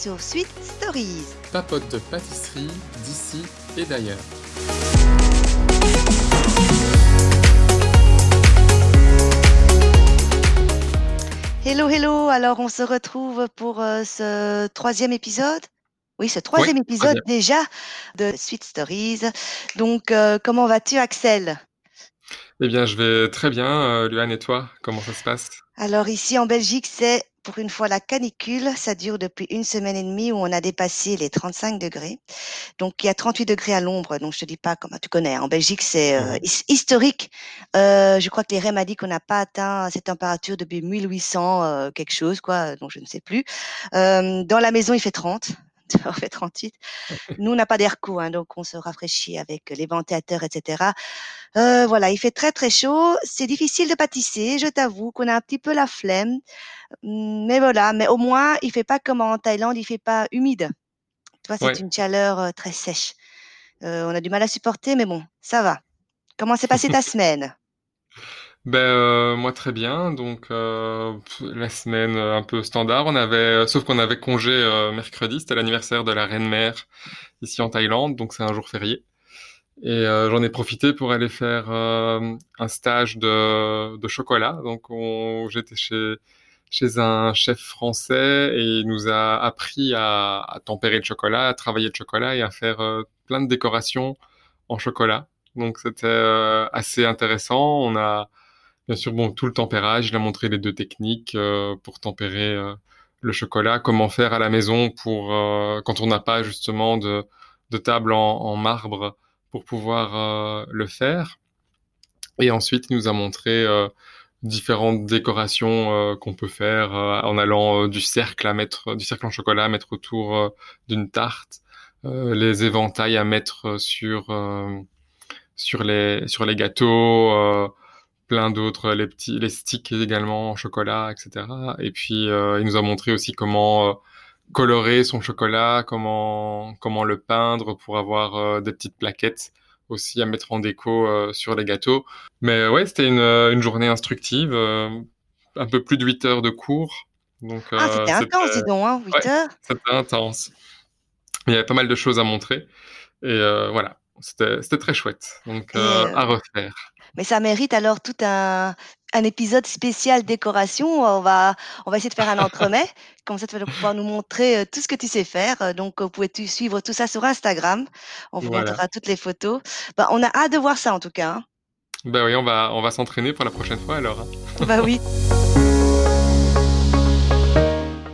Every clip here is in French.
sur Sweet Stories. Papote de pâtisserie d'ici et d'ailleurs. Hello, hello, alors on se retrouve pour euh, ce troisième épisode. Oui, ce troisième Oui, épisode déjà de Sweet Stories. Donc, euh, comment vas-tu, Axel? Eh bien, je vais très bien, euh, Luan, et toi, comment ça se passe? Alors ici en Belgique, c'est pour une fois la canicule. Ça dure depuis une semaine et demie où on a dépassé les 35 degrés. Donc il y a 38 degrés à l'ombre. Donc je te dis pas comment tu connais. hein. En Belgique, c'est euh, his- historique. Euh, je crois que l'IRM a dit qu'on n'a pas atteint cette température depuis 1800 euh, quelque chose quoi. Donc je ne sais plus. Euh, dans la maison, il fait 30. Il fait 38. Nous, on n'a pas d'air-court, hein, donc on se rafraîchit avec les ventilateurs, etc. Euh, voilà, il fait très très chaud. C'est difficile de pâtisser, je t'avoue qu'on a un petit peu la flemme. Hum, Mais voilà, mais au moins, il fait pas comme en Thaïlande, il fait pas humide. Tu vois, c'est Ouais. une chaleur euh, très sèche. Euh, on a du mal à supporter, mais bon, ça va. Comment s'est passée ta semaine? Ben, euh, moi, très bien. Donc, euh, la semaine euh, un peu standard. On avait, euh, sauf qu'on avait congé euh, mercredi. C'était l'anniversaire de la reine-mère ici en Thaïlande, donc c'est un jour férié. Et j'en ai profité pour aller faire un stage de, de chocolat. Donc, on, j'étais chez, chez un chef français et il nous a appris à, à tempérer le chocolat, à travailler le chocolat et à faire plein de décorations en chocolat. Donc, c'était assez intéressant. On a Bien sûr, bon, tout le tempérage, il a montré les deux techniques euh, pour tempérer euh, le chocolat, comment faire à la maison pour euh, quand on n'a pas justement de, de table en, en marbre pour pouvoir le faire. Et ensuite, il nous a montré différentes décorations euh, qu'on peut faire euh, en allant du cercle à mettre, du cercle en chocolat à mettre autour d'une tarte, les éventails à mettre sur sur les sur les gâteaux. Plein d'autres, les petits, les sticks également en chocolat, etc. Et puis euh, il nous a montré aussi comment euh, colorer son chocolat, comment comment le peindre pour avoir euh, des petites plaquettes aussi à mettre en déco euh, sur les gâteaux. Mais ouais, c'était une, une journée instructive, euh, un peu plus de 8 heures de cours. Donc Ah, euh, c'était intense, dis donc, hein, 8 ouais, heures. c'était intense. Il y avait pas mal de choses à montrer et voilà, c'était très chouette. Donc à refaire. Mais ça mérite alors tout un, un épisode spécial décoration. On va, on va essayer de faire un entremets. Comme ça, tu vas pouvoir nous montrer euh, tout ce que tu sais faire. Euh, Donc, vous pouvez tu suivre tout ça sur Instagram. On vous Voilà. montrera toutes les photos. Bah, on a hâte de voir ça en tout cas. hein. Ben oui, on va, on va s'entraîner pour la prochaine fois alors. hein. Bah oui.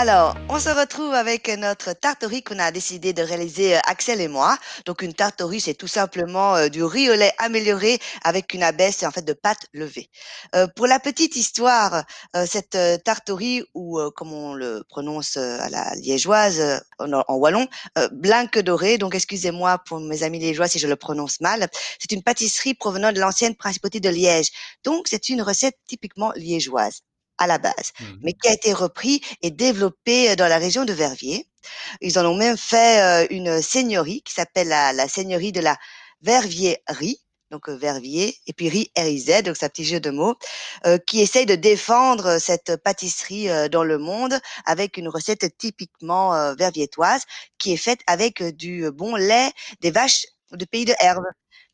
Alors, on se retrouve avec notre tartorie qu'on a décidé de réaliser euh, Axel et moi. Donc, une tartorie, c'est tout simplement euh, du riz au lait amélioré avec une abaisse en fait de pâte levée. Euh, pour la petite histoire, euh, cette euh, tartorie ou euh, comme on le prononce à la liégeoise en, en wallon, blanque dorée. Donc, excusez-moi pour mes amis liégeois si je le prononce mal. C'est une pâtisserie provenant de l'ancienne principauté de Liège. Donc, c'est une recette typiquement liégeoise à la base, mais Mhm. qui a été repris et développé euh, dans la région de Verviers. Ils en ont même fait euh, une seigneurie qui s'appelle la, la seigneurie de la Vervierie, donc euh, Verviers, et puis Riz RIZ, donc c'est un petit jeu de mots, euh, qui essaye de défendre cette pâtisserie euh, dans le monde avec une recette typiquement euh, verviétoise qui est faite avec du bon lait des vaches de pays de Herbe.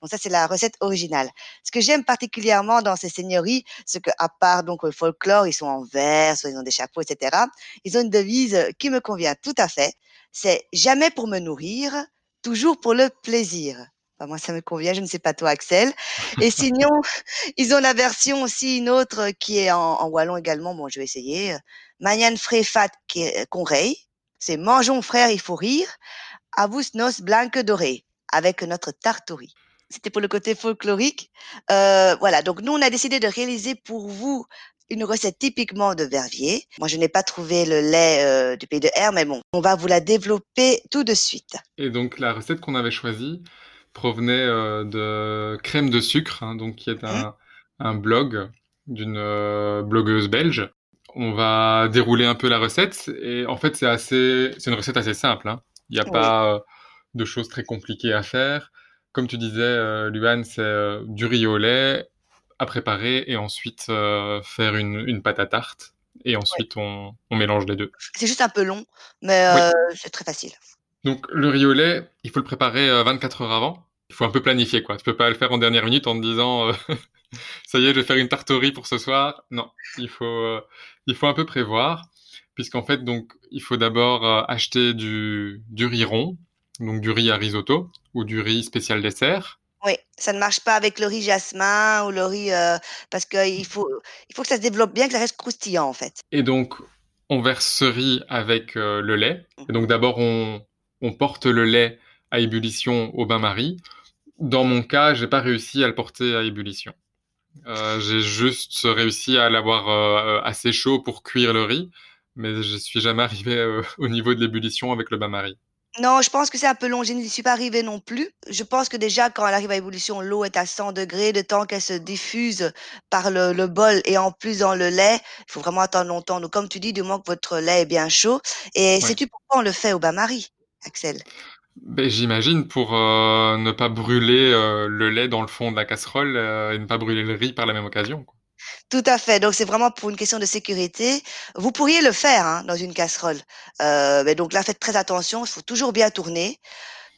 Donc ça, c'est la recette originale. Ce que j'aime particulièrement dans ces seigneuries, c'est qu'à part donc le folklore, ils sont en verre, soit ils ont des chapeaux, etc. Ils ont une devise euh, qui me convient tout à fait. C'est jamais pour me nourrir, toujours pour le plaisir. Enfin, moi, ça me convient. Je ne sais pas toi, Axel. Et sinon, ils ont la version aussi une autre euh, qui est en, en wallon également. Bon, je vais essayer. Euh, Manyan fréfat conrei. C'est mangeons frère, il faut rire. Avus nos blanque doré avec notre tartorie. C'était pour le côté folklorique. Euh, voilà, donc nous, on a décidé de réaliser pour vous une recette typiquement de Verviers. Moi, je n'ai pas trouvé le lait euh, du pays de R, mais bon, on va vous la développer tout de suite. Et donc la recette qu'on avait choisie provenait euh, de Crème de sucre, hein, donc qui est Hein un, un blog d'une euh, blogueuse belge. On va dérouler un peu la recette et en fait c'est assez, c'est une recette assez simple. hein. Il n'y a Oui. pas de choses très compliquées à faire. Comme tu disais, euh, Luan, c'est euh, du riz au lait à préparer et ensuite euh, faire une, une pâte à tarte et ensuite on, on, mélange les deux. C'est juste un peu long, mais c'est très facile. Donc le riz au lait, il faut le préparer 24 heures avant. Il faut un peu planifier quoi. Tu peux pas le faire en dernière minute en te disant ça y est, je vais faire une tarte au riz pour ce soir. Non, il faut il faut un peu prévoir puisqu'en fait donc il faut d'abord acheter du du riz rond, donc du riz à risotto ou du riz spécial dessert? Oui, ça ne marche pas avec le riz jasmin ou le riz euh, parce qu'il faut, il faut que ça se développe bien, que ça reste croustillant en fait. Et donc, on verse ce riz avec euh, le lait. Et donc d'abord, on, on, porte le lait à ébullition au bain-marie. Dans mon cas, j'ai pas réussi à le porter à ébullition. Euh, j'ai juste réussi à l'avoir assez chaud pour cuire le riz, mais je suis jamais arrivé au niveau de l'ébullition avec le bain-marie. Non, je pense que c'est un peu long. Je n'y suis pas arrivée non plus. Je pense que déjà, quand elle arrive à ébullition, l'eau est à 100 degrés, de temps qu'elle se diffuse par le, le, bol et en plus dans le lait, il faut vraiment attendre longtemps. Donc, comme tu dis, du moins que votre lait est bien chaud. Et sais-tu pourquoi on le fait au bain-marie, Axel? Ben, J'imagine pour euh, ne pas brûler euh, le lait dans le fond de la casserole euh, et ne pas brûler le riz par la même occasion. Quoi. Tout à fait. Donc c'est vraiment pour une question de sécurité. Vous pourriez le faire hein, dans une casserole. Euh, mais donc là, faites très attention. Il faut toujours bien tourner,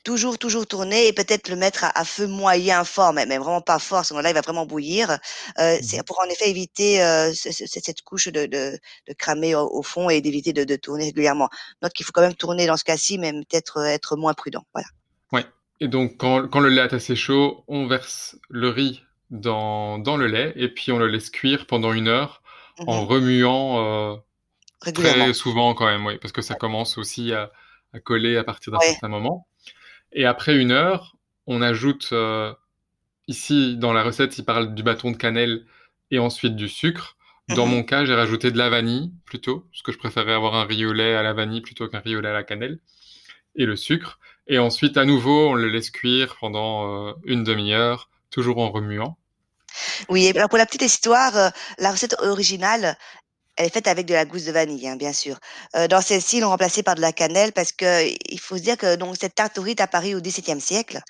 toujours, toujours tourner et peut-être le mettre à, feu moyen fort, mais, mais, vraiment pas fort. Sinon là, il va vraiment bouillir. Euh, mmh c'est pour en effet éviter euh, cette couche de, de, de cramer au, fond et d'éviter de, de, tourner régulièrement. Note qu'il faut quand même tourner dans ce cas-ci, mais peut-être être moins prudent. Voilà. Ouais. Et donc quand, quand le lait est assez chaud, on verse le riz dans, dans le lait et puis on le laisse cuire pendant une heure en mhm. remuant euh, très souvent quand même, oui, parce que ça commence aussi à, à coller à partir d'un certain moment. Et après une heure, on ajoute euh, ici dans la recette, il parle du bâton de cannelle et ensuite du sucre. Dans mhm. mon cas, j'ai rajouté de la vanille plutôt, parce que je préférais avoir un riz au lait à la vanille plutôt qu'un riz au lait à la cannelle, et le sucre. Et ensuite, à nouveau, on le laisse cuire pendant euh, une demi-heure toujours en remuant. Oui, pour la petite histoire, euh, la recette originale, elle est faite avec de la gousse de vanille, hein, bien sûr. Euh, dans celle-ci, ils l'ont remplacée par de la cannelle parce que il faut se dire que donc cette tarte est apparue au XVIIe siècle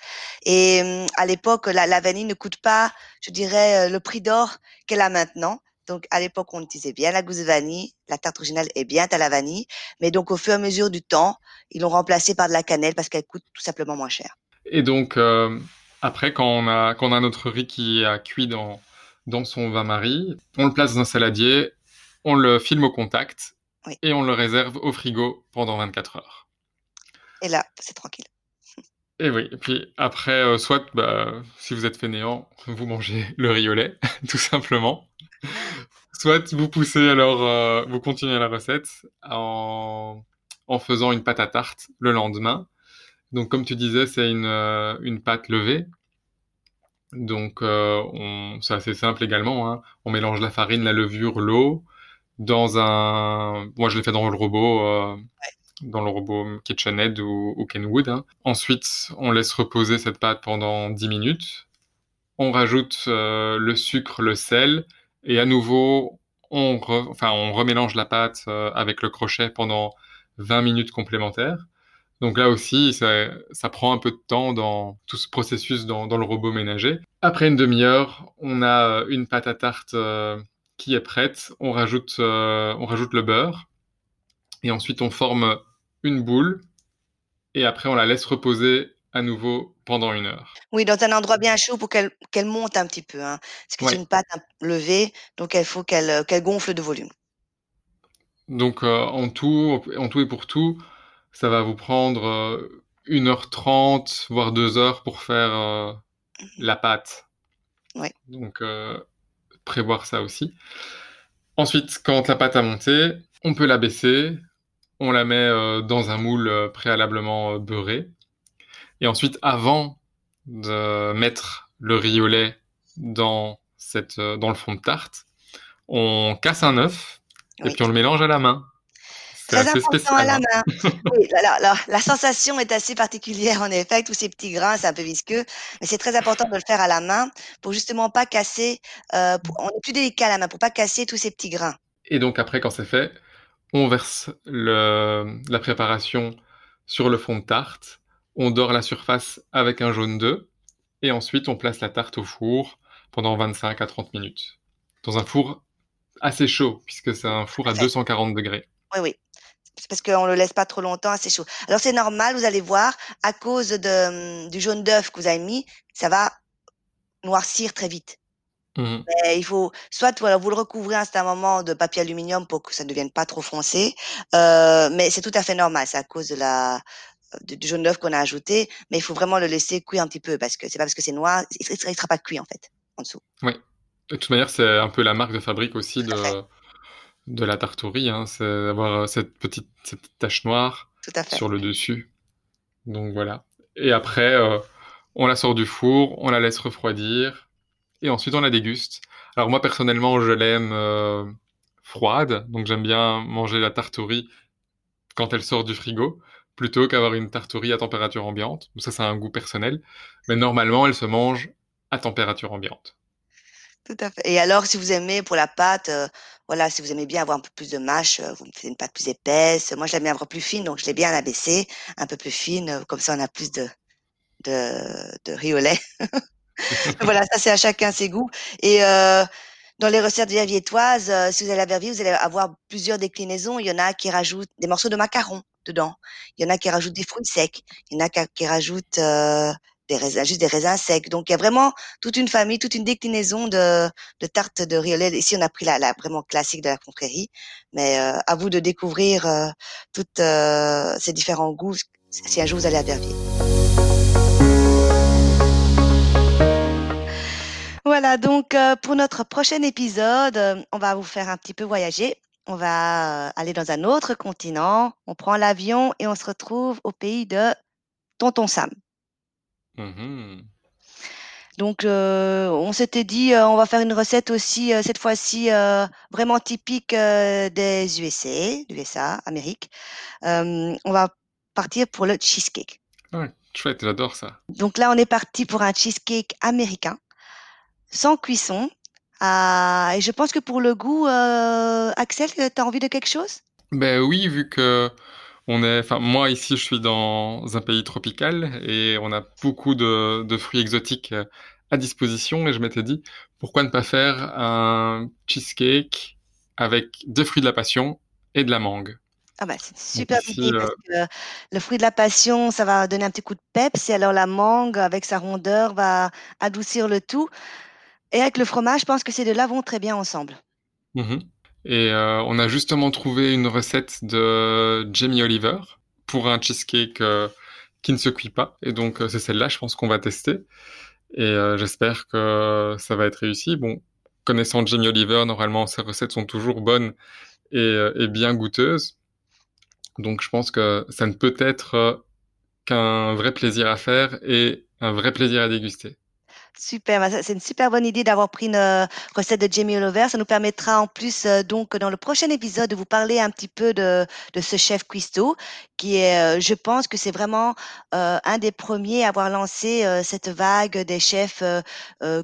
et hum, à l'époque, la, la, vanille ne coûte pas, je dirais, euh, le prix d'or qu'elle a maintenant. Donc à l'époque, on utilisait bien la gousse de vanille. La tarte originale est bien à la vanille, mais donc au fur et à mesure du temps, ils l'ont remplacée par de la cannelle parce qu'elle coûte tout simplement moins cher. Et donc, après, quand on a, quand on a notre riz qui a cuit dans, dans son vin-marie, on le place dans un saladier, on le filme au contact et on le réserve au frigo pendant 24 heures. Et là, c'est tranquille. Et oui, et puis après, euh, soit bah, si vous êtes fainéant, vous mangez le riz au lait, tout simplement. Soit vous poussez alors, euh, vous continuez la recette en, en faisant une pâte à tarte le lendemain donc, comme tu disais, c'est une, euh, une pâte levée. Donc, euh, c'est assez simple également. Hein. On mélange la farine, la levure, l'eau dans un. Moi, je l'ai fait dans le robot, euh, dans le robot KitchenAid ou, ou Kenwood. Hein. Ensuite, on laisse reposer cette pâte pendant 10 minutes. On rajoute euh, le sucre, le sel, et à nouveau, on, enfin, on remélange la pâte euh, avec le crochet pendant 20 minutes complémentaires. Donc là aussi, ça, ça, prend un peu de temps dans tout ce processus dans, dans le robot ménager. Après une demi-heure, on a une pâte à tarte euh, qui est prête. On rajoute, euh, on rajoute le beurre et ensuite on forme une boule et après on la laisse reposer à nouveau pendant une heure. Oui, dans un endroit bien chaud pour qu'elle monte un petit peu. Hein. Parce que c'est une pâte levée, donc il faut qu'elle gonfle de volume. Donc euh, en tout, en tout et pour tout, ça va vous prendre 1h30, euh, voire 2 heures pour faire euh, la pâte. Ouais. Donc, euh, prévoir ça aussi. Ensuite, quand la pâte a monté, on peut la baisser. On la met dans un moule préalablement beurré. Et ensuite, avant de mettre le riz au lait dans, cette, dans le fond de tarte, on casse un œuf et puis on le mélange à la main. Très important à la main. oui, la, la, sensation est assez particulière en effet, tous ces petits grains, c'est un peu visqueux, mais c'est très important de le faire à la main pour justement pas casser, euh, on est plus délicat à la main, pour pas casser tous ces petits grains. Et donc après, quand c'est fait, on verse le, la préparation sur le fond de tarte, on dore la surface avec un jaune d'œuf, et ensuite on place la tarte au four pendant 25 à 30 minutes, dans un four assez chaud, puisque c'est un four à 240 degrés. Oui, oui. Parce qu'on le laisse pas trop longtemps assez chaud. Alors c'est normal, vous allez voir, à cause de, hum, du jaune d'œuf que vous avez mis, ça va noircir très vite. Mmh il faut soit voilà, vous le recouvrez à un certain moment de papier aluminium pour que ça ne devienne pas trop foncé, euh, mais c'est tout à fait normal, c'est à cause de la du jaune d'œuf qu'on a ajouté, mais il faut vraiment le laisser cuire un petit peu parce que c'est pas parce que c'est noir, il ne sera, pas cuit en fait en dessous. Oui. De toute manière, c'est un peu la marque de fabrique aussi de, de la tartourie, hein, c'est d'avoir euh, cette petite, cette petite tache noire sur le dessus. Donc voilà. Et après, euh, on la sort du four, on la laisse refroidir et ensuite on la déguste. Alors moi personnellement, je l'aime euh, froide, donc j'aime bien manger la tartourie quand elle sort du frigo, plutôt qu'avoir une tartourie à température ambiante. Ça, c'est un goût personnel, mais normalement, elle se mange à température ambiante. Tout à fait. Et alors, si vous aimez pour la pâte, euh, voilà, si vous aimez bien avoir un peu plus de mâche, euh, vous me faites une pâte plus épaisse. Moi, je l'aime bien avoir plus fine, donc je l'ai bien abaissée, un peu plus fine, comme ça, on a plus de de, riz au lait. voilà, ça c'est à chacun ses goûts. Et euh, dans les recettes verviétoises, euh, si vous allez à Verviers, vous allez avoir plusieurs déclinaisons. Il y en a qui rajoutent des morceaux de macarons dedans. Il y en a qui rajoutent des fruits secs. Il y en a qui, rajoutent euh, des raisins, juste des raisins secs. Donc il y a vraiment toute une famille, toute une déclinaison de, de tartes de lait. Ici, on a pris la, la vraiment classique de la confrérie. Mais euh, à vous de découvrir euh, toutes euh, ces différents goûts si un jour vous allez à Verviers. Voilà, donc euh, pour notre prochain épisode, euh, on va vous faire un petit peu voyager. On va euh, aller dans un autre continent. On prend l'avion et on se retrouve au pays de Tonton Sam. Mmh donc, on s'était dit, on va faire une recette aussi, cette fois-ci, vraiment typique des USA, USA, Amérique. on va partir pour le cheesecake. Ouais, chouette, j'adore ça. Donc là, on est parti pour un cheesecake américain sans cuisson. Ah, et je pense que pour le goût, euh, Axel, tu as envie de quelque chose? Ben oui, vu que on est, enfin moi ici je suis dans un pays tropical et on a beaucoup de, de fruits exotiques euh, à disposition et je m'étais dit pourquoi ne pas faire un cheesecake avec des fruits de la passion et de la mangue? Ah bah, c'est super idée parce euh, que le fruit de la passion, ça va donner un petit coup de peps et alors la mangue avec sa rondeur va adoucir le tout. Et avec le fromage, je pense que ces deux-là vont très bien ensemble. Mmh Et euh, on a justement trouvé une recette de Jamie Oliver pour un cheesecake euh, qui ne se cuit pas. Et donc, euh, c'est celle-là, je pense qu'on va tester. Et j'espère que ça va être réussi. Bon, connaissant Jamie Oliver, normalement, ses recettes sont toujours bonnes et, et bien goûteuses. Donc, je pense que ça ne peut être qu'un vrai plaisir à faire et un vrai plaisir à déguster. Super, bah, c'est une super bonne idée d'avoir pris une euh, recette de Jamie Oliver. Ça nous permettra en plus, euh, donc, dans le prochain épisode, de vous parler un petit peu de, de ce chef cuistot, qui est, euh, je pense que c'est vraiment un des premiers à avoir lancé cette vague des chefs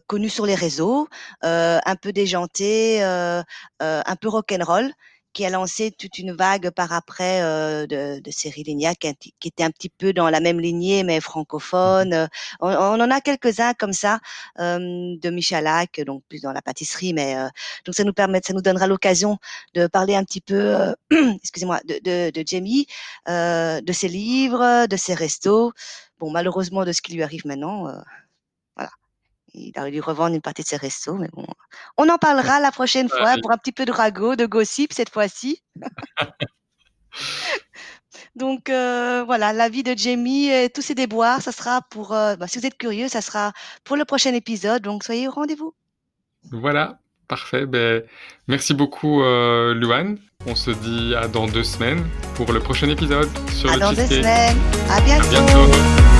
connus sur les réseaux, un peu déjantés, un peu rock'n'roll qui a lancé toute une vague par après euh, de, de Cyril Lignac, qui, qui, était un petit peu dans la même lignée, mais francophone. Mmh on, on en a quelques-uns comme ça, euh, de Michalak, donc plus dans la pâtisserie, mais euh, donc ça nous permet, ça nous donnera l'occasion de parler un petit peu, euh, excusez-moi, de, de, de Jamie, euh, de ses livres, de ses restos. Bon, malheureusement, de ce qui lui arrive maintenant il a dû revendre une partie de ses restos, mais bon. On en parlera la prochaine fois pour un petit peu de ragot, de gossip cette fois-ci. Donc euh, voilà, la vie de Jamie et tous ses déboires, ça sera pour, euh, bah, si vous êtes curieux, ça sera pour le prochain épisode. Donc soyez au rendez-vous. Voilà, parfait. Ben, merci beaucoup, euh, Luan. On se dit à dans deux semaines pour le prochain épisode sur à dans deux semaines. À bientôt. À bientôt.